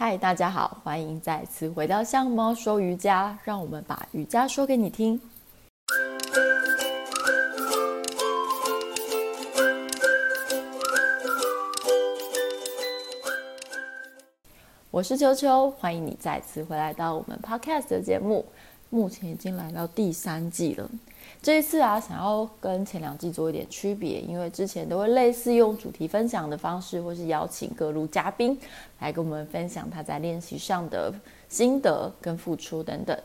嗨，大家好，欢迎再次回到像猫说瑜伽，让我们把瑜伽说给你听。我是秋秋，欢迎你再次回来到我们 Podcast 的节目。目前已经来到第三季了。这一次啊，想要跟前两季做一点区别，因为之前都会类似用主题分享的方式，或是邀请各路嘉宾来跟我们分享他在练习上的心得跟付出等等。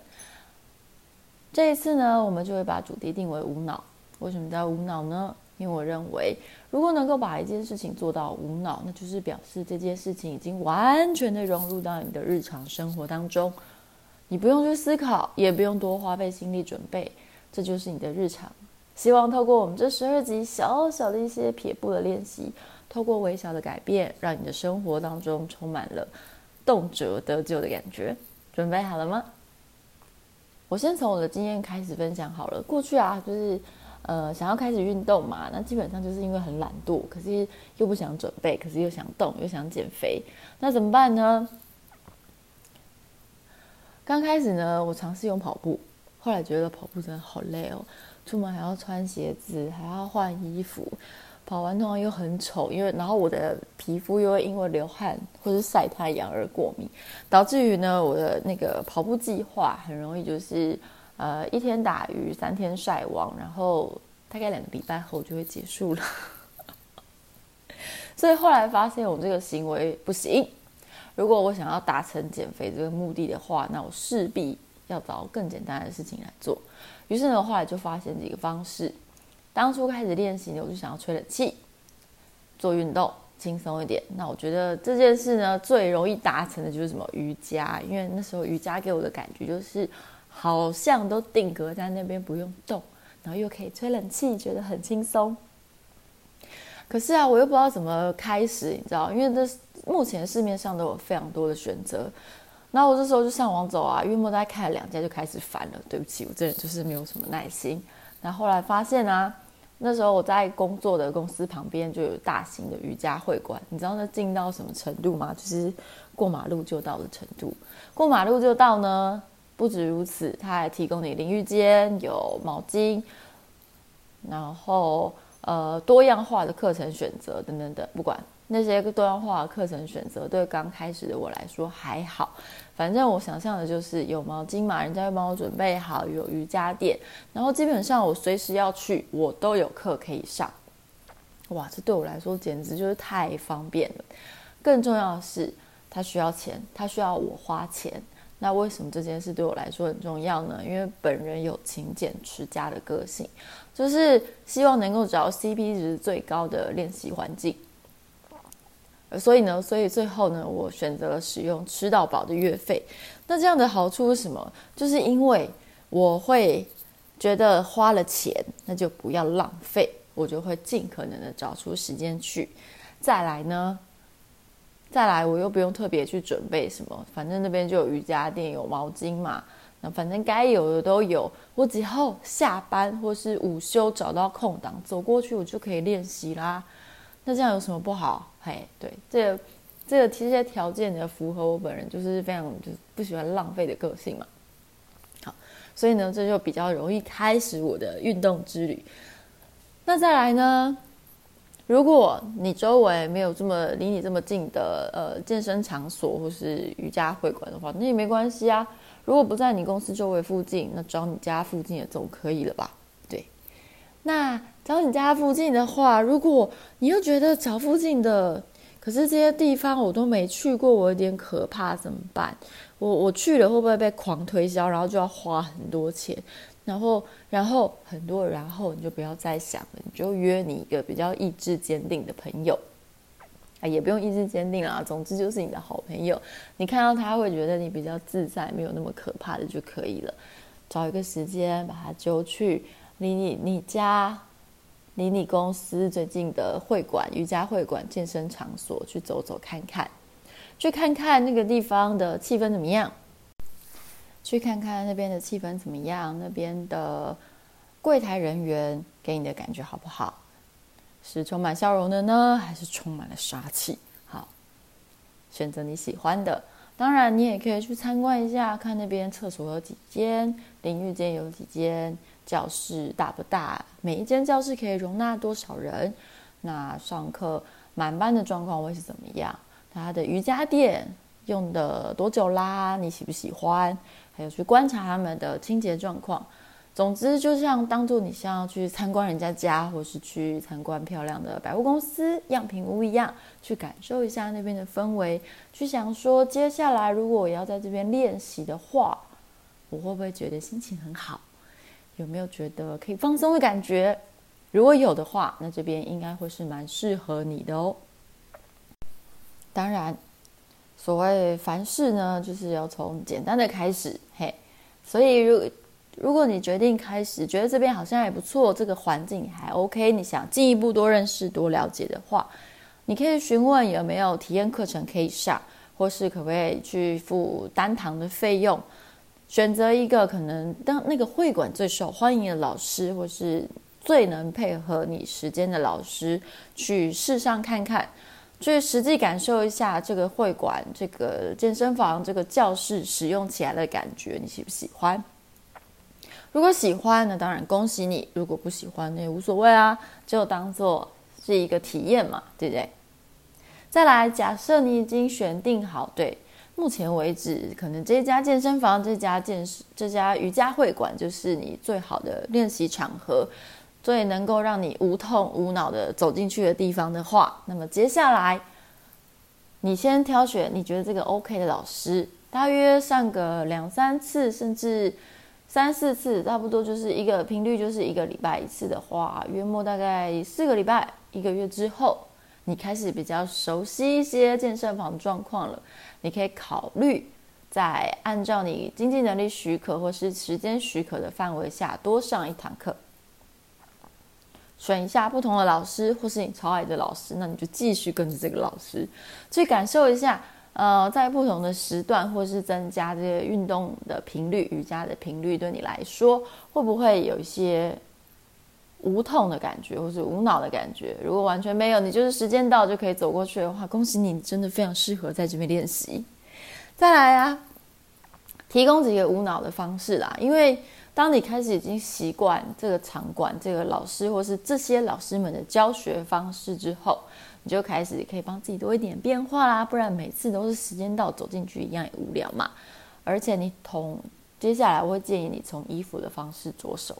这一次呢，我们就会把主题定为无脑。为什么叫无脑呢？因为我认为，如果能够把一件事情做到无脑，那就是表示这件事情已经完全的融入到你的日常生活当中，你不用去思考，也不用多花费心力准备。这就是你的日常。希望透过我们这十二集小小的一些撇步的练习，透过微小的改变，让你的生活当中充满了动辄得救的感觉。准备好了吗？我先从我的经验开始分享好了。过去啊，就是呃想要开始运动嘛，那基本上就是因为很懒惰，可是又不想准备，可是又想动，又想减肥，那怎么办呢？刚开始呢，我尝试用跑步。后来觉得跑步真的好累哦，出门还要穿鞋子，还要换衣服，跑完通常又很丑，因为然后我的皮肤又会因为流汗或是晒太阳而过敏，导致于呢我的那个跑步计划很容易就是呃一天打鱼三天晒网，然后大概两个礼拜后就会结束了。所以后来发现我这个行为不行，如果我想要达成减肥这个目的的话，那我势必。要找更简单的事情来做，于是呢，后来就发现几个方式。当初开始练习呢，我就想要吹冷气，做运动，轻松一点。那我觉得这件事呢，最容易达成的就是什么瑜伽，因为那时候瑜伽给我的感觉就是好像都定格在那边不用动，然后又可以吹冷气，觉得很轻松。可是啊，我又不知道怎么开始，你知道，因为这目前市面上都有非常多的选择。那我这时候就上网走啊，因为我大概开了两家就开始烦了。对不起，我这人就是没有什么耐心。那后来发现啊，那时候我在工作的公司旁边就有大型的瑜伽会馆，你知道那近到什么程度吗？就是过马路就到的程度。过马路就到呢，不止如此，它还提供你淋浴间、有毛巾，然后呃多样化的课程选择等等等，不管。那些多样化课程选择，对刚开始的我来说还好。反正我想象的就是有毛巾嘛，人家会帮我准备好，有瑜伽垫，然后基本上我随时要去，我都有课可以上。哇，这对我来说简直就是太方便了。更重要的是，它需要钱，它需要我花钱。那为什么这件事对我来说很重要呢？因为本人有勤俭持家的个性，就是希望能够找 CP 值最高的练习环境。所以呢，所以最后呢，我选择了使用吃到饱的月费。那这样的好处是什么？就是因为我会觉得花了钱，那就不要浪费，我就会尽可能的找出时间去。再来呢，再来我又不用特别去准备什么，反正那边就有瑜伽垫、有毛巾嘛。那反正该有的都有，我只要下班或是午休找到空档走过去，我就可以练习啦。那这样有什么不好？嘿，对，这个这个这些条件也，符合我本人就是非常就是不喜欢浪费的个性嘛。好，所以呢，这就比较容易开始我的运动之旅。那再来呢，如果你周围没有这么离你这么近的呃健身场所或是瑜伽会馆的话，那也没关系啊。如果不在你公司周围附近，那找你家附近也总可以了吧？那。找你家附近的话，如果你又觉得找附近的，可是这些地方我都没去过，我有点可怕，怎么办？我我去了会不会被狂推销，然后就要花很多钱？然后然后很多，然后你就不要再想了，你就约你一个比较意志坚定的朋友，啊，也不用意志坚定啦，总之就是你的好朋友，你看到他会觉得你比较自在，没有那么可怕的就可以了。找一个时间把他揪去离你你家。离你公司最近的会馆、瑜伽会馆、健身场所去走走看看，去看看那个地方的气氛怎么样，去看看那边的气氛怎么样，那边的柜台人员给你的感觉好不好？是充满笑容的呢，还是充满了杀气？好，选择你喜欢的，当然，你也可以去参观一下，看那边厕所有几间，淋浴间有几间，教室大不大，每一间教室可以容纳多少人，那上课满班的状况会是怎么样？他的瑜伽垫用的多久啦？你喜不喜欢？还有去观察他们的清洁状况。总之，就像当做你像要去参观人家家，或是去参观漂亮的百货公司、样品屋一样，去感受一下那边的氛围，去想说，接下来如果我要在这边练习的话，我会不会觉得心情很好？有没有觉得可以放松的感觉？如果有的话，那这边应该会是蛮适合你的哦。当然，所谓凡事呢，就是要从简单的开始，嘿，所以如如果你决定开始，觉得这边好像还不错，这个环境还 OK，你想进一步多认识、多了解的话，你可以询问有没有体验课程可以上，或是可不可以去付单堂的费用，选择一个可能当那个会馆最受欢迎的老师，或是最能配合你时间的老师去试上看看，去实际感受一下这个会馆、这个健身房、这个教室使用起来的感觉，你喜不喜欢？如果喜欢，那当然恭喜你；如果不喜欢，那也无所谓啊，就当做是一个体验嘛，对不对？再来，假设你已经选定好，对，目前为止，可能这家健身房、这家健身、这家瑜伽会馆就是你最好的练习场合，最能够让你无痛无脑的走进去的地方的话，那么接下来，你先挑选你觉得这个 OK 的老师，大约上个两三次，甚至。三四次差不多，就是一个频率，就是一个礼拜一次的话，约莫大概四个礼拜一个月之后，你开始比较熟悉一些健身房状况了。你可以考虑在按照你经济能力许可或是时间许可的范围下多上一堂课，选一下不同的老师，或是你超爱的老师，那你就继续跟着这个老师去感受一下。呃，在不同的时段，或是增加这些运动的频率、瑜伽的频率，对你来说会不会有一些无痛的感觉，或是无脑的感觉？如果完全没有，你就是时间到就可以走过去的话，恭喜你，真的非常适合在这边练习。再来啊，提供几个无脑的方式啦，因为当你开始已经习惯这个场馆、这个老师，或是这些老师们的教学方式之后。你就开始可以帮自己多一点变化啦，不然每次都是时间到走进去一样也无聊嘛。而且你从接下来我会建议你从衣服的方式着手，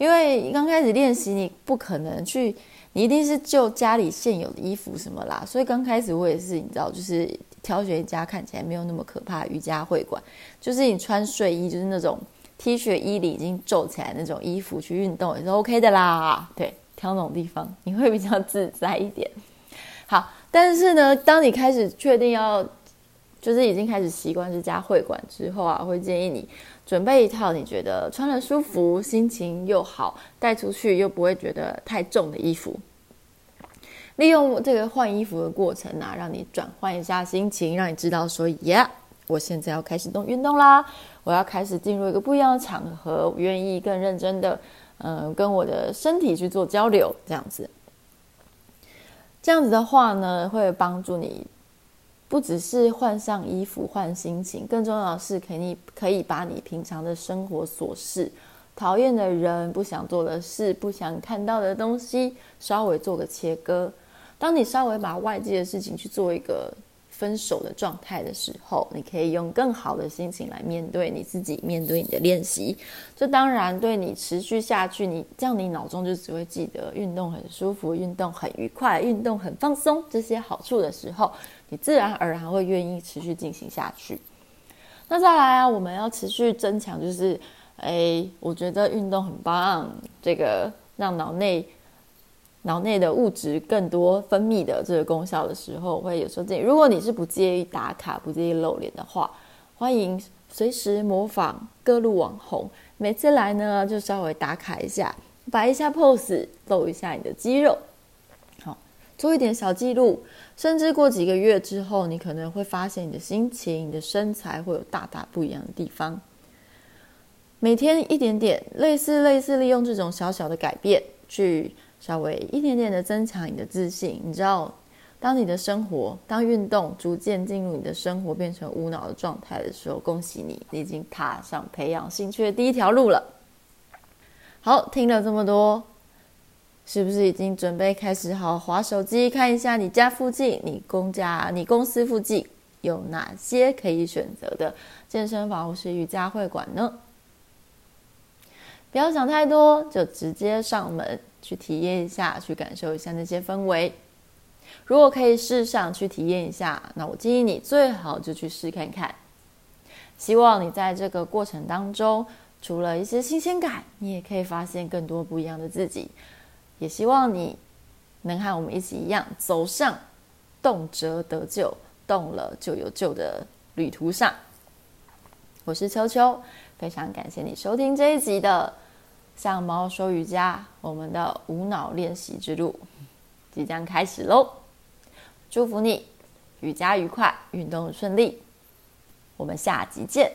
因为刚开始练习你不可能去，你一定是就家里现有的衣服什么啦，所以刚开始我也是你知道，就是挑选一家看起来没有那么可怕瑜伽会馆，就是你穿睡衣，就是那种 T 恤衣里已经皱起来那种衣服去运动也是 OK 的啦，对。挑那种地方，你会比较自在一点。好，但是呢，当你开始确定要，就是已经开始习惯这家会馆之后啊，会建议你准备一套你觉得穿了舒服、心情又好、带出去又不会觉得太重的衣服。利用这个换衣服的过程啊，让你转换一下心情，让你知道说，耶，我现在要开始动运动啦，我要开始进入一个不一样的场合，我愿意更认真的。嗯，跟我的身体去做交流，这样子，这样子的话呢，会帮助你不只是换上衣服、换心情，更重要的是，可以可以把你平常的生活琐事、讨厌的人、不想做的事、不想看到的东西，稍微做个切割。当你稍微把外界的事情去做一个。分手的状态的时候，你可以用更好的心情来面对你自己，面对你的练习。这当然对你持续下去，你这样你脑中就只会记得运动很舒服，运动很愉快，运动很放松这些好处的时候，你自然而然会愿意持续进行下去。那再来啊，我们要持续增强，就是，哎，我觉得运动很棒，这个让脑内。脑内的物质更多分泌的这个功效的时候，会有时候建议，如果你是不介意打卡、不介意露脸的话，欢迎随时模仿各路网红，每次来呢就稍微打卡一下，摆一下 pose，露一下你的肌肉，好，做一点小记录，甚至过几个月之后，你可能会发现你的心情、你的身材会有大大不一样的地方。每天一点点，类似类似利用这种小小的改变去。稍微一点点的增强你的自信，你知道，当你的生活，当运动逐渐进入你的生活，变成无脑的状态的时候，恭喜你，你已经踏上培养兴趣的第一条路了。好，听了这么多，是不是已经准备开始好划手机，看一下你家附近、你公家、你公司附近有哪些可以选择的健身房或是瑜伽会馆呢？不要想太多，就直接上门去体验一下，去感受一下那些氛围。如果可以试上去体验一下，那我建议你最好就去试看看。希望你在这个过程当中，除了一些新鲜感，你也可以发现更多不一样的自己。也希望你能和我们一起一样，走上动辄得救、动了就有救的旅途上。我是秋秋，非常感谢你收听这一集的《像猫说瑜伽》，我们的无脑练习之路即将开始喽！祝福你瑜伽愉快，运动顺利。我们下集见。